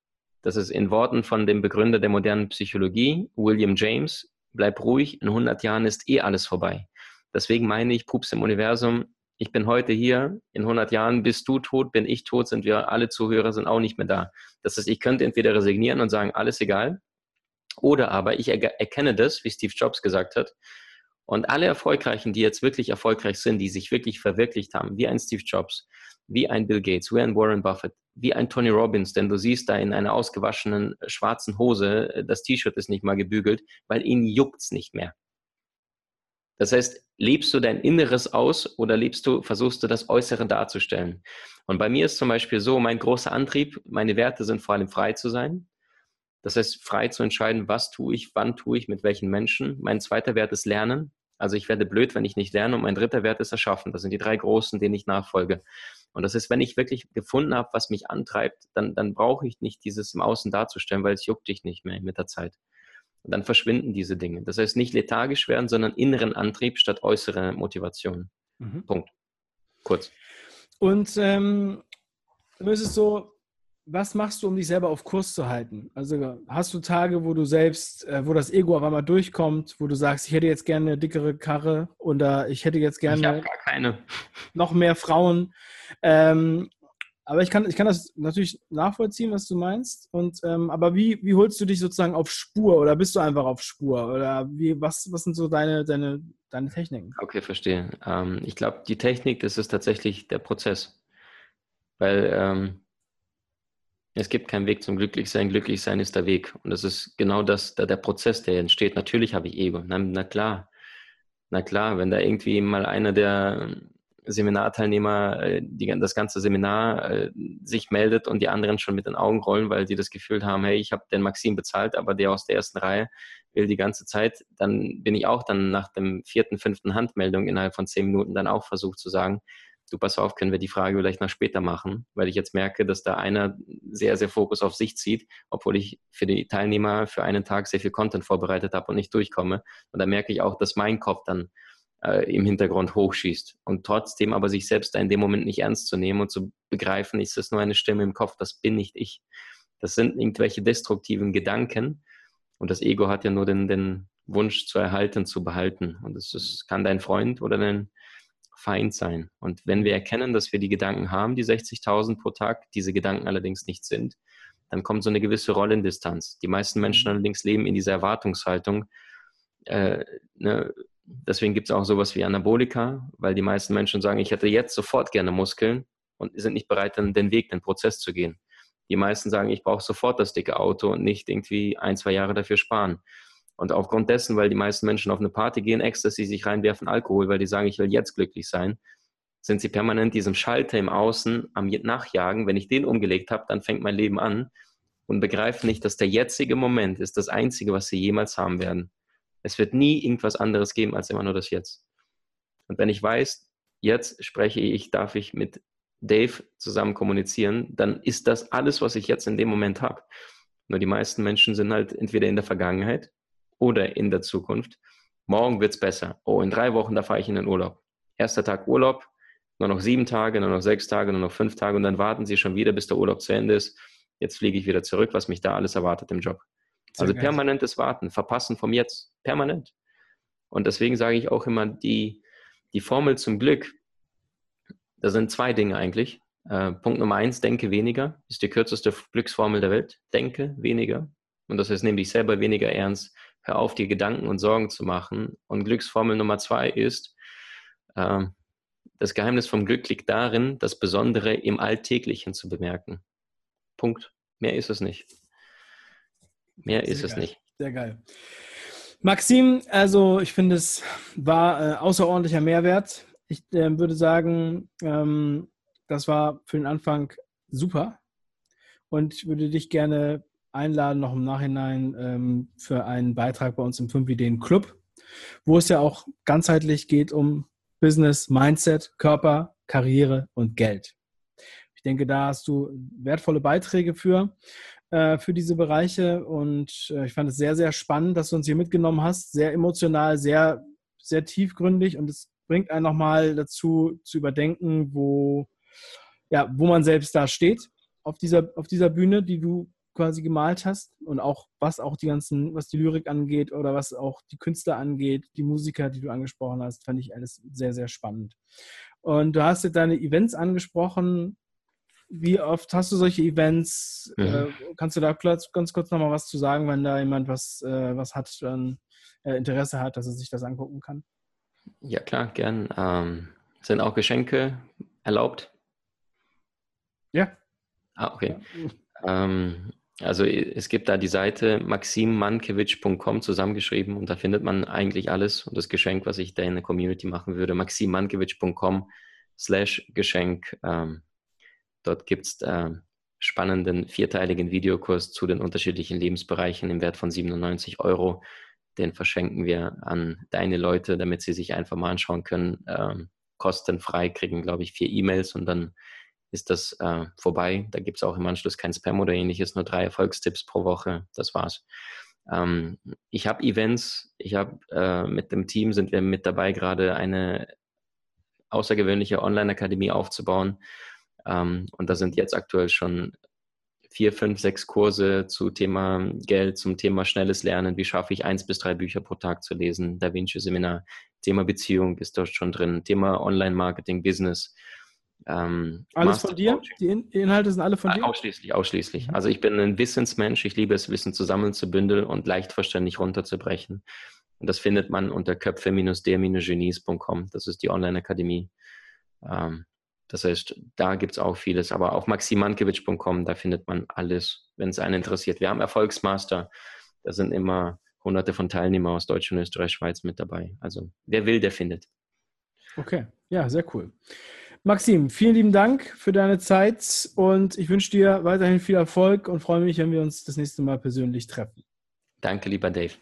Das ist in Worten von dem Begründer der modernen Psychologie, William James, bleib ruhig, in 100 Jahren ist eh alles vorbei. Deswegen meine ich, Pups im Universum, ich bin heute hier, in 100 Jahren bist du tot, bin ich tot, sind wir alle Zuhörer, sind auch nicht mehr da. Das heißt, ich könnte entweder resignieren und sagen, alles egal, oder aber ich erkenne das, wie Steve Jobs gesagt hat, und alle Erfolgreichen, die jetzt wirklich erfolgreich sind, die sich wirklich verwirklicht haben, wie ein Steve Jobs, wie ein Bill Gates, wie ein Warren Buffett, wie ein Tony Robbins, denn du siehst da in einer ausgewaschenen schwarzen Hose, äh, das T-Shirt ist nicht mal gebügelt, weil ihn juckt's nicht mehr. Das heißt, lebst du dein Inneres aus oder lebst du, versuchst du das Äußere darzustellen? Und bei mir ist zum Beispiel so, mein großer Antrieb, meine Werte sind vor allem frei zu sein. Das heißt, frei zu entscheiden, was tue ich, wann tue ich, mit welchen Menschen. Mein zweiter Wert ist Lernen. Also ich werde blöd, wenn ich nicht lerne. Und mein dritter Wert ist Erschaffen. Das sind die drei großen, denen ich nachfolge. Und das ist, wenn ich wirklich gefunden habe, was mich antreibt, dann, dann brauche ich nicht dieses im Außen darzustellen, weil es juckt dich nicht mehr mit der Zeit. Und dann verschwinden diese Dinge. Das heißt, nicht lethargisch werden, sondern inneren Antrieb statt äußere Motivation. Mhm. Punkt. Kurz. Und ähm, ist es so, was machst du, um dich selber auf Kurs zu halten? Also hast du Tage, wo du selbst, äh, wo das Ego auf einmal durchkommt, wo du sagst, ich hätte jetzt gerne eine dickere Karre oder ich hätte jetzt gerne (laughs) noch mehr Frauen. Ähm, aber ich kann, ich kann das natürlich nachvollziehen, was du meinst. Und ähm, aber wie, wie holst du dich sozusagen auf Spur oder bist du einfach auf Spur? Oder wie, was, was sind so deine, deine, deine Techniken? Okay, verstehe. Ähm, ich glaube, die Technik, das ist tatsächlich der Prozess. Weil ähm, es gibt keinen Weg zum Glücklichsein. Glücklichsein ist der Weg. Und das ist genau das, der, der Prozess, der entsteht. Natürlich habe ich Ego. Na, na, klar. Na klar, wenn da irgendwie mal einer der Seminarteilnehmer äh, die, das ganze Seminar äh, sich meldet und die anderen schon mit den Augen rollen, weil sie das Gefühl haben, hey, ich habe den Maxim bezahlt, aber der aus der ersten Reihe will die ganze Zeit, dann bin ich auch dann nach dem vierten, fünften Handmeldung innerhalb von zehn Minuten dann auch versucht zu sagen, du pass auf, können wir die Frage vielleicht noch später machen, weil ich jetzt merke, dass da einer sehr, sehr Fokus auf sich zieht, obwohl ich für die Teilnehmer für einen Tag sehr viel Content vorbereitet habe und nicht durchkomme. Und da merke ich auch, dass mein Kopf dann äh, im Hintergrund hochschießt. Und trotzdem aber sich selbst da in dem Moment nicht ernst zu nehmen und zu begreifen, ist das nur eine Stimme im Kopf, das bin nicht ich. Das sind irgendwelche destruktiven Gedanken. Und das Ego hat ja nur den, den Wunsch zu erhalten, zu behalten. Und es kann dein Freund oder dein Feind sein. Und wenn wir erkennen, dass wir die Gedanken haben, die 60.000 pro Tag, diese Gedanken allerdings nicht sind, dann kommt so eine gewisse Rollendistanz. Die meisten Menschen mhm. allerdings leben in dieser Erwartungshaltung. Äh, ne, deswegen gibt es auch sowas wie Anabolika, weil die meisten Menschen sagen, ich hätte jetzt sofort gerne Muskeln und sind nicht bereit, dann den Weg, den Prozess zu gehen. Die meisten sagen, ich brauche sofort das dicke Auto und nicht irgendwie ein, zwei Jahre dafür sparen. Und aufgrund dessen, weil die meisten Menschen auf eine Party gehen, Ecstasy sich reinwerfen, Alkohol, weil die sagen, ich will jetzt glücklich sein, sind sie permanent diesem Schalter im Außen am Nachjagen. Wenn ich den umgelegt habe, dann fängt mein Leben an und begreifen nicht, dass der jetzige Moment ist das Einzige, was sie jemals haben werden. Es wird nie irgendwas anderes geben als immer nur das Jetzt. Und wenn ich weiß, jetzt spreche ich, darf ich mit Dave zusammen kommunizieren, dann ist das alles, was ich jetzt in dem Moment habe. Nur die meisten Menschen sind halt entweder in der Vergangenheit oder in der Zukunft. Morgen wird es besser. Oh, in drei Wochen, da fahre ich in den Urlaub. Erster Tag Urlaub, nur noch sieben Tage, nur noch sechs Tage, nur noch fünf Tage und dann warten sie schon wieder, bis der Urlaub zu Ende ist. Jetzt fliege ich wieder zurück, was mich da alles erwartet im Job. Sehr also permanentes Warten, Verpassen vom Jetzt, permanent. Und deswegen sage ich auch immer, die, die Formel zum Glück, da sind zwei Dinge eigentlich. Äh, Punkt Nummer eins, denke weniger, ist die kürzeste Glücksformel der Welt. Denke weniger. Und das heißt, nimm dich selber weniger ernst, hör auf, dir Gedanken und Sorgen zu machen. Und Glücksformel Nummer zwei ist, äh, das Geheimnis vom Glück liegt darin, das Besondere im Alltäglichen zu bemerken. Punkt. Mehr ist es nicht. Mehr Sehr ist geil. es nicht. Sehr geil. Maxim, also ich finde, es war äh, außerordentlicher Mehrwert. Ich äh, würde sagen, ähm, das war für den Anfang super. Und ich würde dich gerne einladen, noch im Nachhinein ähm, für einen Beitrag bei uns im 5 Ideen Club, wo es ja auch ganzheitlich geht um Business, Mindset, Körper, Karriere und Geld. Ich denke, da hast du wertvolle Beiträge für, äh, für diese Bereiche und äh, ich fand es sehr, sehr spannend, dass du uns hier mitgenommen hast. Sehr emotional, sehr, sehr tiefgründig und es bringt einen nochmal dazu zu überdenken, wo, ja, wo man selbst da steht auf dieser, auf dieser Bühne, die du quasi gemalt hast und auch was auch die ganzen, was die Lyrik angeht oder was auch die Künstler angeht, die Musiker, die du angesprochen hast, fand ich alles sehr, sehr spannend. Und du hast jetzt deine Events angesprochen. Wie oft hast du solche Events? Mhm. Äh, kannst du da ganz kurz nochmal was zu sagen, wenn da jemand was, äh, was hat, dann äh, Interesse hat, dass er sich das angucken kann? Ja, klar, gern. Ähm, sind auch Geschenke erlaubt? Ja. Ah, okay. Ja. Ähm, also es gibt da die Seite maximmankiewicz.com zusammengeschrieben und da findet man eigentlich alles und das Geschenk, was ich da in der Community machen würde, maximmankiewicz.com slash Geschenk. Ähm, dort gibt es äh, spannenden vierteiligen Videokurs zu den unterschiedlichen Lebensbereichen im Wert von 97 Euro. Den verschenken wir an deine Leute, damit sie sich einfach mal anschauen können. Ähm, kostenfrei kriegen, glaube ich, vier E-Mails und dann ist das äh, vorbei. Da gibt es auch im Anschluss kein Spam oder ähnliches, nur drei Erfolgstipps pro Woche. Das war's. Ähm, ich habe Events, ich habe äh, mit dem Team sind wir mit dabei, gerade eine außergewöhnliche Online-Akademie aufzubauen. Ähm, und da sind jetzt aktuell schon vier, fünf, sechs Kurse zu Thema Geld, zum Thema schnelles Lernen. Wie schaffe ich eins bis drei Bücher pro Tag zu lesen? Da Vinci Seminar. Thema Beziehung ist dort schon drin. Thema Online-Marketing, Business. Ähm, Alles Master von dir? Die, In die, Inhalte sind alle von dir? Ausschließlich, ausschließlich. Mhm. Also ich bin ein Wissensmensch. Ich liebe es, Wissen zu sammeln, zu bündeln und leicht verständlich runterzubrechen. Und das findet man unter köpfe-der-genies.com. Das ist die Online-Akademie. Ähm, das heißt, da gibt es auch vieles. Aber auf maximankiewicz.com, da findet man alles, wenn es einen interessiert. Wir haben Erfolgsmaster. Da sind immer hunderte von Teilnehmern aus Deutschland, Österreich, Schweiz mit dabei. Also wer will, der findet. Okay, ja, sehr cool. Maxim, vielen lieben Dank für deine Zeit und ich wünsche dir weiterhin viel Erfolg und freue mich, wenn wir uns das nächste Mal persönlich treffen. Danke, lieber Dave.